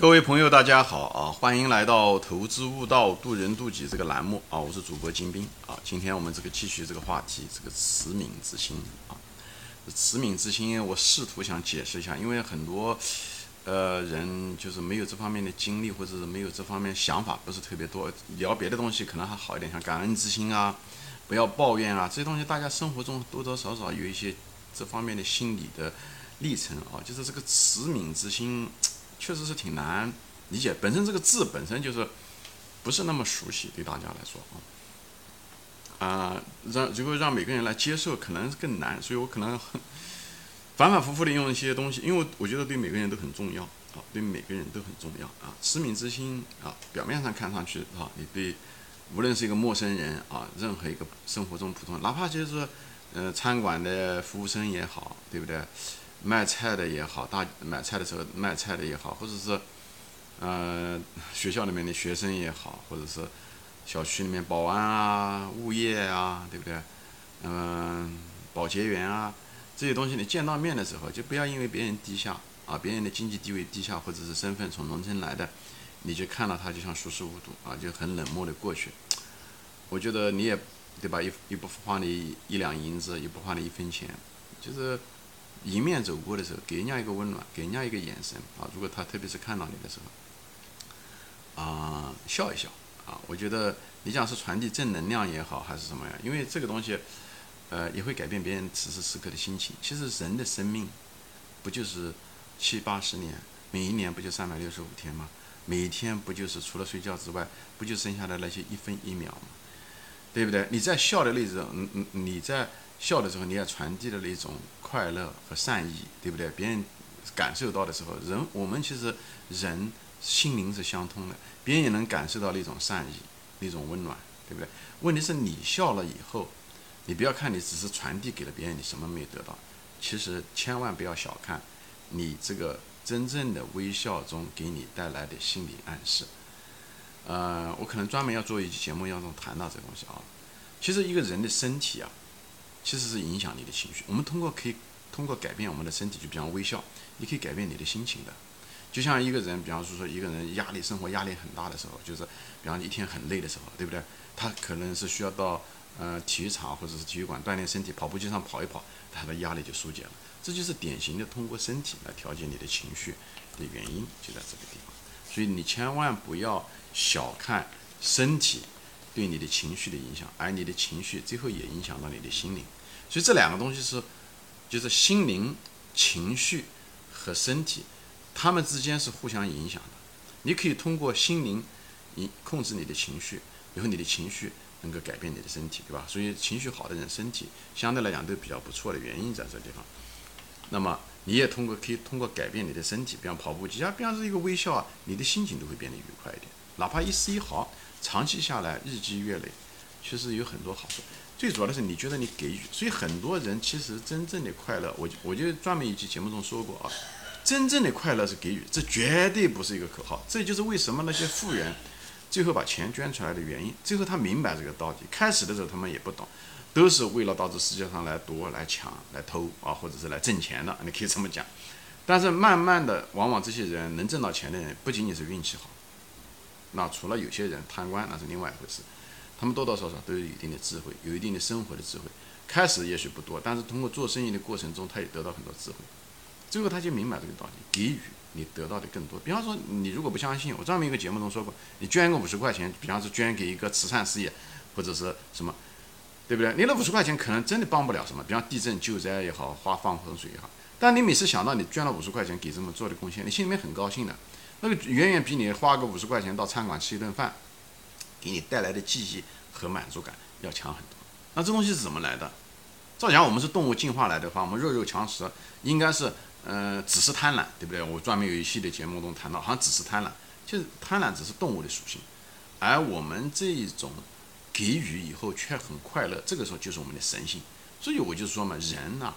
各位朋友，大家好啊！欢迎来到投资悟道、渡人渡己这个栏目啊！我是主播金兵啊！今天我们这个继续这个话题，这个慈悯之心啊，慈悯之心，我试图想解释一下，因为很多呃人就是没有这方面的经历，或者是没有这方面想法，不是特别多。聊别的东西可能还好一点，像感恩之心啊，不要抱怨啊，这些东西大家生活中多多少少有一些这方面的心理的历程啊，就是这个慈悯之心。确实是挺难理解，本身这个字本身就是不是那么熟悉，对大家来说啊，啊，让如果让每个人来接受，可能更难，所以我可能反反复复的用一些东西，因为我觉得对每个人都很重要啊，对每个人都很重要啊，慈悯之心啊，表面上看上去啊，你对无论是一个陌生人啊，任何一个生活中普通，哪怕就是呃餐馆的服务生也好，对不对？卖菜的也好，大买菜的时候卖菜的也好，或者是，呃，学校里面的学生也好，或者是小区里面保安啊、物业啊，对不对？嗯，保洁员啊，这些东西你见到面的时候，就不要因为别人低下啊，别人的经济地位低下，或者是身份从农村来的，你就看到他就像熟视无睹啊，就很冷漠的过去。我觉得你也对吧？一一不花你一两银子，也不花你一分钱，就是。迎面走过的时候，给人家一个温暖，给人家一个眼神啊！如果他特别是看到你的时候，啊，笑一笑啊！我觉得你讲是传递正能量也好，还是什么呀？因为这个东西，呃，也会改变别人此时此刻的心情。其实人的生命不就是七八十年，每一年不就三百六十五天吗？每一天不就是除了睡觉之外，不就剩下的那些一分一秒吗？对不对？你在笑的那种，嗯嗯，你在。笑的时候，你也传递了那种快乐和善意，对不对？别人感受到的时候，人我们其实人心灵是相通的，别人也能感受到那种善意、那种温暖，对不对？问题是你笑了以后，你不要看你只是传递给了别人，你什么没有得到。其实千万不要小看你这个真正的微笑中给你带来的心理暗示。呃，我可能专门要做一期节目，要中谈到这个东西啊。其实一个人的身体啊。其实是影响你的情绪。我们通过可以通过改变我们的身体，就比方微笑，你可以改变你的心情的。就像一个人，比方说说一个人压力生活压力很大的时候，就是比方一天很累的时候，对不对？他可能是需要到呃体育场或者是体育馆锻炼身体，跑步机上跑一跑，他的压力就疏解了。这就是典型的通过身体来调节你的情绪的原因，就在这个地方。所以你千万不要小看身体。对你的情绪的影响，而你的情绪最后也影响到你的心灵，所以这两个东西是，就是心灵、情绪和身体，它们之间是互相影响的。你可以通过心灵，你控制你的情绪，然后你的情绪能够改变你的身体，对吧？所以情绪好的人，身体相对来讲都比较不错的原因在这地方。那么你也通过可以通过改变你的身体，比方跑步机啊，比方是一个微笑啊，你的心情都会变得愉快一点，哪怕一丝一毫。长期下来，日积月累，确实有很多好处。最主要的是，你觉得你给予，所以很多人其实真正的快乐，我我就专门一期节目中说过啊，真正的快乐是给予，这绝对不是一个口号。这就是为什么那些富人最后把钱捐出来的原因。最后他明白这个道理，开始的时候他们也不懂，都是为了到这世界上来夺、来抢、来偷啊，或者是来挣钱的，你可以这么讲。但是慢慢的，往往这些人能挣到钱的人，不仅仅是运气好。那除了有些人贪官，那是另外一回事。他们多多少少都有一定的智慧，有一定的生活的智慧。开始也许不多，但是通过做生意的过程中，他也得到很多智慧。最后他就明白这个道理：给予你得到的更多。比方说，你如果不相信，我专门一个节目中说过，你捐个五十块钱，比方说捐给一个慈善事业，或者是什么，对不对？你那五十块钱可能真的帮不了什么，比方地震救灾也好，花放洪水也好。但你每次想到你捐了五十块钱给这么做的贡献，你心里面很高兴的。那个远远比你花个五十块钱到餐馆吃一顿饭，给你带来的记忆和满足感要强很多。那这东西是怎么来的？照讲我们是动物进化来的话，我们弱肉强食，应该是，呃，只是贪婪，对不对？我专门有一系列节目中谈到，好像只是贪婪，就是贪婪只是动物的属性，而我们这一种给予以后却很快乐，这个时候就是我们的神性。所以我就说嘛，人呐，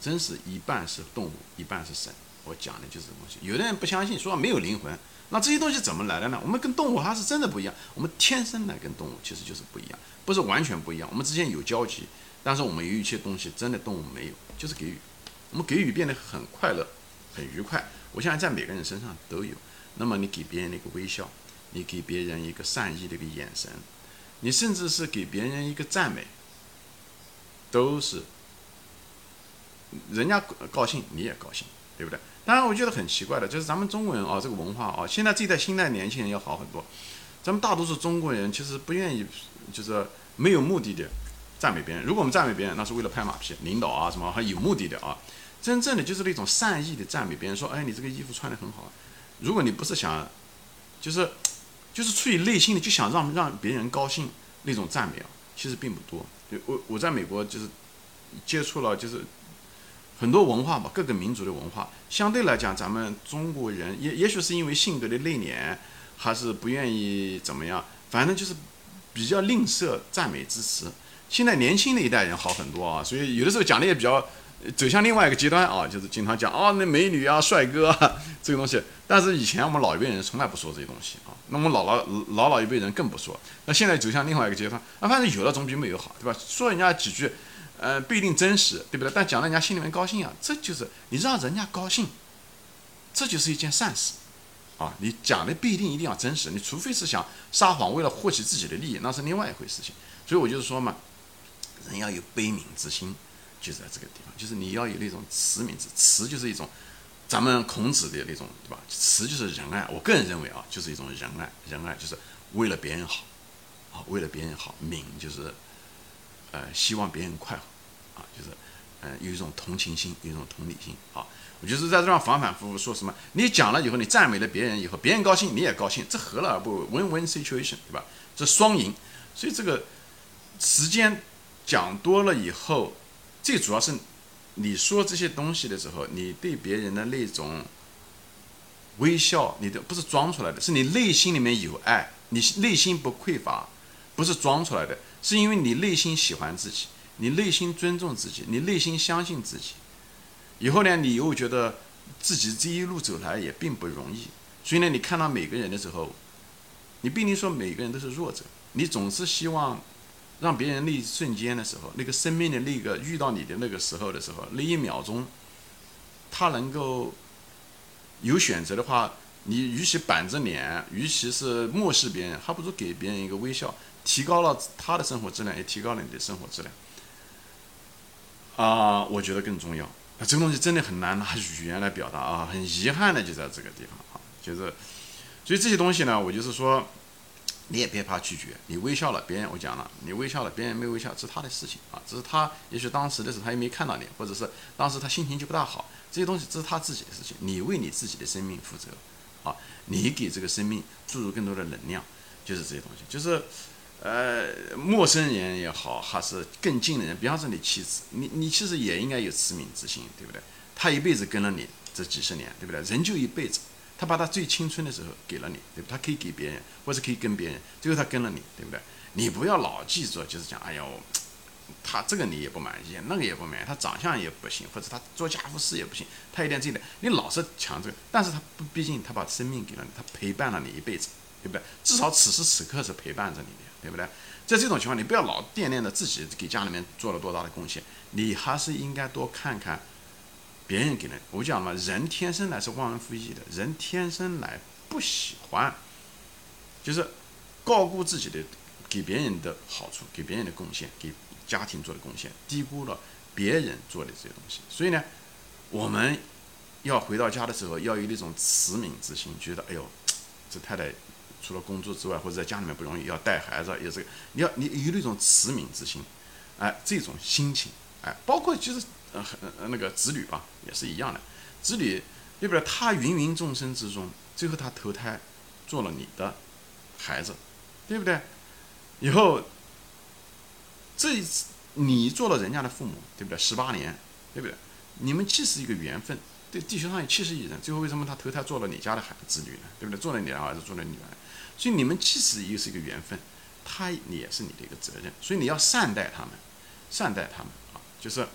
真是一半是动物，一半是神。我讲的就是这东西，有的人不相信，说没有灵魂，那这些东西怎么来的呢？我们跟动物还是真的不一样，我们天生的跟动物其实就是不一样，不是完全不一样，我们之间有交集，但是我们有一些东西真的动物没有，就是给予，我们给予变得很快乐，很愉快，我相信在每个人身上都有，那么你给别人一个微笑，你给别人一个善意的一个眼神，你甚至是给别人一个赞美，都是。人家高兴你也高兴，对不对？当然，我觉得很奇怪的，就是咱们中国人啊，这个文化啊，现在这一代新代年轻人要好很多。咱们大多数中国人其实不愿意，就是没有目的的赞美别人。如果我们赞美别人，那是为了拍马屁，领导啊什么还有目的的啊。真正的就是那种善意的赞美别人，说，哎，你这个衣服穿得很好。如果你不是想，就是，就是出于内心的就想让让别人高兴那种赞美啊，其实并不多。就我我在美国就是接触了就是很多文化吧，各个民族的文化，相对来讲，咱们中国人也也许是因为性格的内敛，还是不愿意怎么样，反正就是比较吝啬赞美支持。现在年轻的一代人好很多啊，所以有的时候讲的也比较。走向另外一个极端啊，就是经常讲啊，那美女啊、帅哥啊 这个东西。但是以前我们老一辈人从来不说这些东西啊，那我们老老老老一辈人更不说。那现在走向另外一个阶段，啊，反正有了总比没有好，对吧？说人家几句，呃，不一定真实，对不对？但讲了人家心里面高兴啊，这就是你让人家高兴，这就是一件善事啊。你讲的不一定一定要真实，你除非是想撒谎为了获取自己的利益，那是另外一回事情。所以我就是说嘛，人要有悲悯之心。就在这个地方，就是你要有那种慈悯之慈，就是一种咱们孔子的那种，对吧？慈就是仁爱。我个人认为啊，就是一种仁爱，仁爱就是为了别人好，啊，为了别人好。悯就是呃，希望别人快活，啊，就是呃，有一种同情心，有一种同理心。啊，我就是在这样反反复复说什么，你讲了以后，你赞美了别人以后，别人高兴，你也高兴，这何乐而不为？Win-win situation，对吧？这双赢。所以这个时间讲多了以后。最主要是，你说这些东西的时候，你对别人的那种微笑，你的不是装出来的，是你内心里面有爱，你内心不匮乏，不是装出来的，是因为你内心喜欢自己，你内心尊重自己，你内心相信自己。以后呢，你又觉得自己这一路走来也并不容易，所以呢，你看到每个人的时候，你不一定说每个人都是弱者，你总是希望。让别人那一瞬间的时候，那个生命的那个遇到你的那个时候的时候，那一秒钟，他能够有选择的话，你与其板着脸，与其是漠视别人，还不如给别人一个微笑，提高了他的生活质量，也提高了你的生活质量。啊，我觉得更重要。那这个东西真的很难拿语言来表达啊，很遗憾的就在这个地方啊，就是，所以这些东西呢，我就是说。你也别怕拒绝，你微笑了，别人我讲了，你微笑了，别人没微笑，这是他的事情啊，只是他也许当时的时候他也没看到你，或者是当时他心情就不大好，这些东西这是他自己的事情，你为你自己的生命负责，啊，你给这个生命注入更多的能量，就是这些东西，就是，呃，陌生人也好，还是更近的人，比方说你妻子，你你其实也应该有慈悯之心，对不对？他一辈子跟了你这几十年，对不对？人就一辈子。他把他最青春的时候给了你，对不？他可以给别人，或者可以跟别人，最后他跟了你，对不对？你不要老记住，就是讲，哎呦，他这个你也不满意，那个也不满意，他长相也不行，或者他做家务事也不行，他一点这一点，你老是强这个，但是他不，毕竟他把生命给了你，他陪伴了你一辈子，对不对？至少此时此刻是陪伴着你的，对不对？在这种情况，你不要老惦念着自己给家里面做了多大的贡献，你还是应该多看看。别人给的，我讲嘛，人天生来是忘恩负义的，人天生来不喜欢，就是高估自己的给别人的好处，给别人的贡献，给家庭做的贡献，低估了别人做的这些东西。所以呢，我们要回到家的时候，要有那种慈悯之心，觉得哎呦，这太太除了工作之外，或者在家里面不容易，要带孩子，也是你要你有那种慈悯之心，哎，这种心情，哎，包括就是。呃，那个子女吧，也是一样的。子女，对不对？他芸芸众生之中，最后他投胎做了你的孩子，对不对？以后这一次你做了人家的父母，对不对？十八年，对不对？你们既是一个缘分，对地球上有七十亿人，最后为什么他投胎做了你家的孩子女呢？对不对？做了你的儿子，做了女儿，所以你们其实又是一个缘分，他也是你的一个责任，所以你要善待他们，善待他们啊，就是。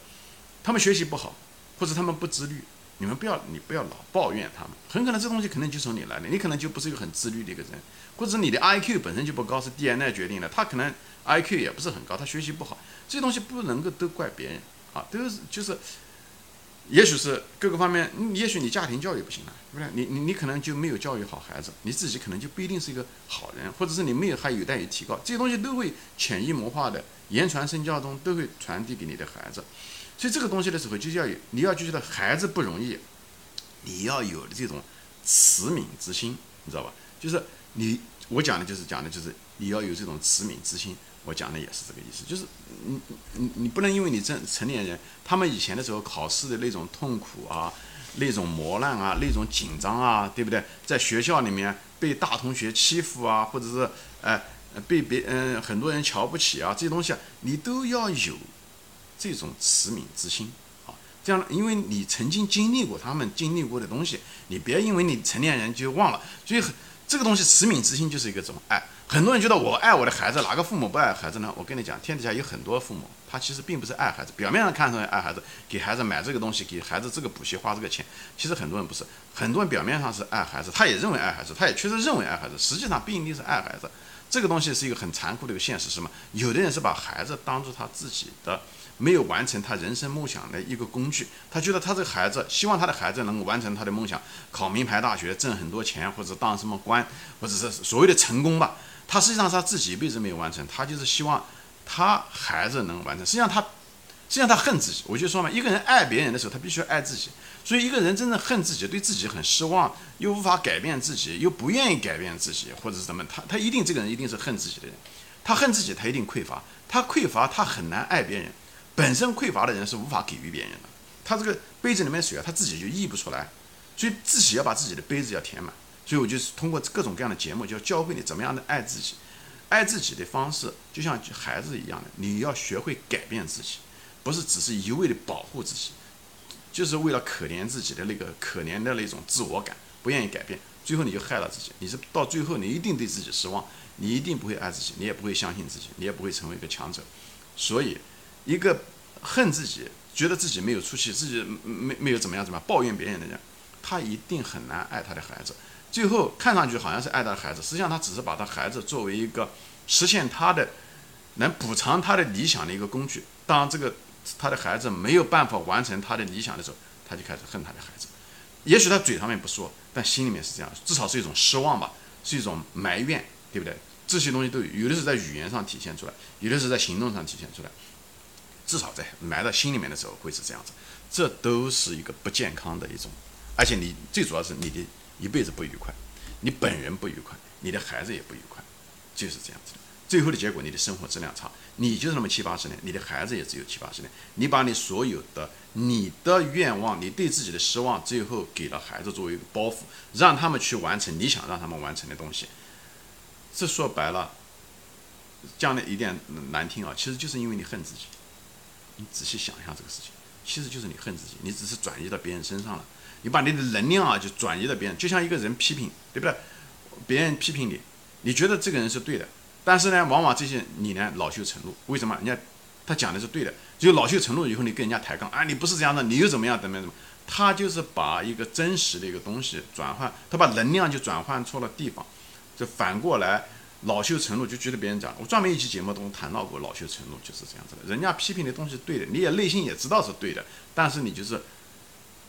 他们学习不好，或者他们不自律，你们不要，你不要老抱怨他们。很可能这东西可能就从你来的，你可能就不是一个很自律的一个人，或者你的 I Q 本身就不高，是 DNA 决定的。他可能 I Q 也不是很高，他学习不好，这些东西不能够都怪别人啊，都是就是也许是各个方面，也许你家庭教育不行了，对不对？你你你可能就没有教育好孩子，你自己可能就不一定是一个好人，或者是你没有还有待于提高，这些东西都会潜移默化的言传身教中都会传递给你的孩子。所以这个东西的时候，就要有你要就觉得孩子不容易，你要有这种慈悯之心，你知道吧？就是你我讲的就是讲的就是你要有这种慈悯之心。我讲的也是这个意思，就是你你你不能因为你成成年人，他们以前的时候考试的那种痛苦啊，那种磨难啊，那种紧张啊，对不对？在学校里面被大同学欺负啊，或者是哎被别嗯很多人瞧不起啊，这些东西啊，你都要有这种慈悯之心啊。这样，因为你曾经经历过他们经历过的东西，你别因为你成年人就忘了。所以这个东西慈悯之心就是一个什么爱。很多人觉得我爱我的孩子，哪个父母不爱孩子呢？我跟你讲，天底下有很多父母，他其实并不是爱孩子，表面上看上去爱孩子，给孩子买这个东西，给孩子这个补习花这个钱，其实很多人不是，很多人表面上是爱孩子，他也认为爱孩子，他也确实认为爱孩子，实际上不一定是爱孩子。这个东西是一个很残酷的一个现实，是吗？有的人是把孩子当做他自己的。没有完成他人生梦想的一个工具，他觉得他这个孩子希望他的孩子能够完成他的梦想，考名牌大学，挣很多钱，或者当什么官，或者是所谓的成功吧。他实际上他自己一辈子没有完成，他就是希望他孩子能完成。实际上他，实际上他恨自己。我就说嘛，一个人爱别人的时候，他必须爱自己。所以一个人真正恨自己，对自己很失望，又无法改变自己，又不愿意改变自己，或者是什么，他他一定这个人一定是恨自己的人。他恨自己，他一定匮乏，他匮乏，他很难爱别人。本身匮乏的人是无法给予别人的，他这个杯子里面水啊，他自己就溢不出来，所以自己要把自己的杯子要填满。所以我就是通过各种各样的节目，就要教会你怎么样的爱自己。爱自己的方式就像孩子一样的，你要学会改变自己，不是只是一味的保护自己，就是为了可怜自己的那个可怜的那种自我感，不愿意改变，最后你就害了自己。你是到最后你一定对自己失望，你一定不会爱自己，你也不会相信自己，你也不会成为一个强者。所以。一个恨自己、觉得自己没有出息、自己没没有怎么样怎么样抱怨别人的人，他一定很难爱他的孩子。最后看上去好像是爱他的孩子，实际上他只是把他孩子作为一个实现他的、能补偿他的理想的一个工具。当这个他的孩子没有办法完成他的理想的时候，他就开始恨他的孩子。也许他嘴上面不说，但心里面是这样，至少是一种失望吧，是一种埋怨，对不对？这些东西都有，有的是在语言上体现出来，有的是在行动上体现出来。至少在埋到心里面的时候会是这样子，这都是一个不健康的一种，而且你最主要是你的一辈子不愉快，你本人不愉快，你的孩子也不愉快，就是这样子的。最后的结果，你的生活质量差，你就是那么七八十年，你的孩子也只有七八十年，你把你所有的你的愿望，你对自己的失望，最后给了孩子作为一个包袱，让他们去完成你想让他们完成的东西。这说白了，讲的一点难听啊，其实就是因为你恨自己。你仔细想一下这个事情，其实就是你恨自己，你只是转移到别人身上了。你把你的能量啊，就转移到别人，就像一个人批评，对不对？别人批评你，你觉得这个人是对的，但是呢，往往这些你呢恼羞成怒。为什么？人家他讲的是对的，就恼羞成怒以后，你跟人家抬杠啊，你不是这样的，你又怎么样？怎么样？怎么？他就是把一个真实的一个东西转换，他把能量就转换错了地方，就反过来。恼羞成怒就觉得别人讲，我专门一期节目中谈到过恼羞成怒就是这样子的。人家批评的东西对的，你也内心也知道是对的，但是你就是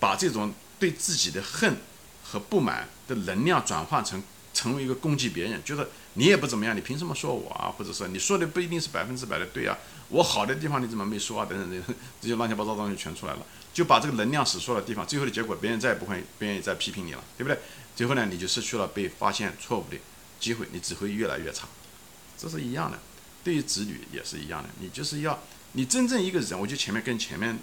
把这种对自己的恨和不满的能量转换成成为一个攻击别人，就是你也不怎么样，你凭什么说我啊？或者说你说的不一定是百分之百的对啊？我好的地方你怎么没说啊？等等这 这些乱七八糟东西全出来了，就把这个能量使错了地方，最后的结果别人再也不会不愿意再批评你了，对不对？最后呢，你就失去了被发现错误的。机会你只会越来越差，这是一样的，对于子女也是一样的。你就是要你真正一个人，我就前面跟前面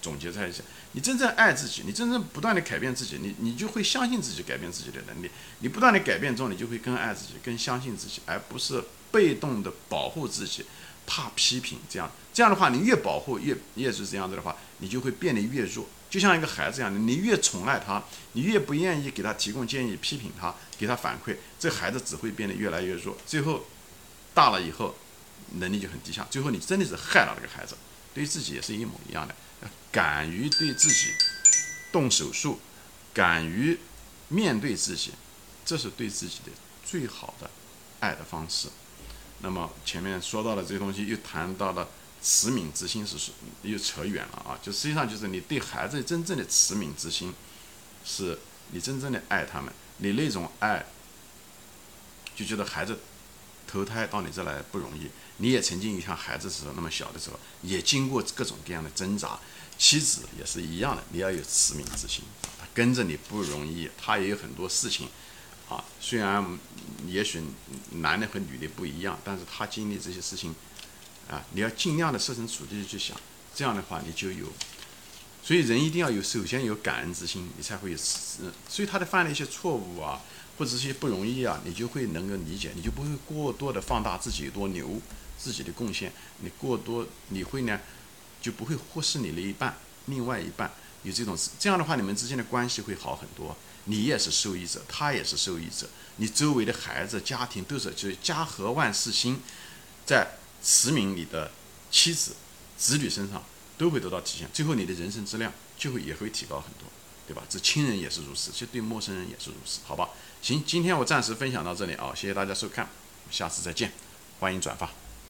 总结在一起，你真正爱自己，你真正不断的改变自己，你你就会相信自己改变自己的能力。你不断的改变中，你就会更爱自己，更相信自己，而不是被动的保护自己，怕批评。这样这样的话，你越保护越越是这样子的话，你就会变得越弱。就像一个孩子一样的，你越宠爱他，你越不愿意给他提供建议、批评他、给他反馈，这孩子只会变得越来越弱。最后，大了以后，能力就很低下。最后，你真的是害了这个孩子，对自己也是一模一样的。敢于对自己动手术，敢于面对自己，这是对自己的最好的爱的方式。那么前面说到了这些东西，又谈到了慈悯之心是是又扯远了啊，就实际上就是你对孩子真正的慈悯之心，是你真正的爱他们，你那种爱，就觉得孩子投胎到你这来不容易，你也曾经像孩子时候那么小的时候，也经过各种各样的挣扎，妻子也是一样的，你要有慈悯之心，他跟着你不容易，他也有很多事情，啊，虽然也许男的和女的不一样，但是他经历这些事情。啊，你要尽量的设身处地的去想，这样的话你就有，所以人一定要有，首先有感恩之心，你才会有慈。所以他的犯了一些错误啊，或者一些不容易啊，你就会能够理解，你就不会过多的放大自己有多牛，自己的贡献，你过多你会呢，就不会忽视你的一半，另外一半有这种，这样的话你们之间的关系会好很多，你也是受益者，他也是受益者，你周围的孩子、家庭都是就是家和万事兴，在。慈悯你的妻子、子女身上都会得到体现，最后你的人生质量就会也会提高很多，对吧？这亲人也是如此，其实对陌生人也是如此，好吧？行，今天我暂时分享到这里啊，谢谢大家收看，下次再见，欢迎转发。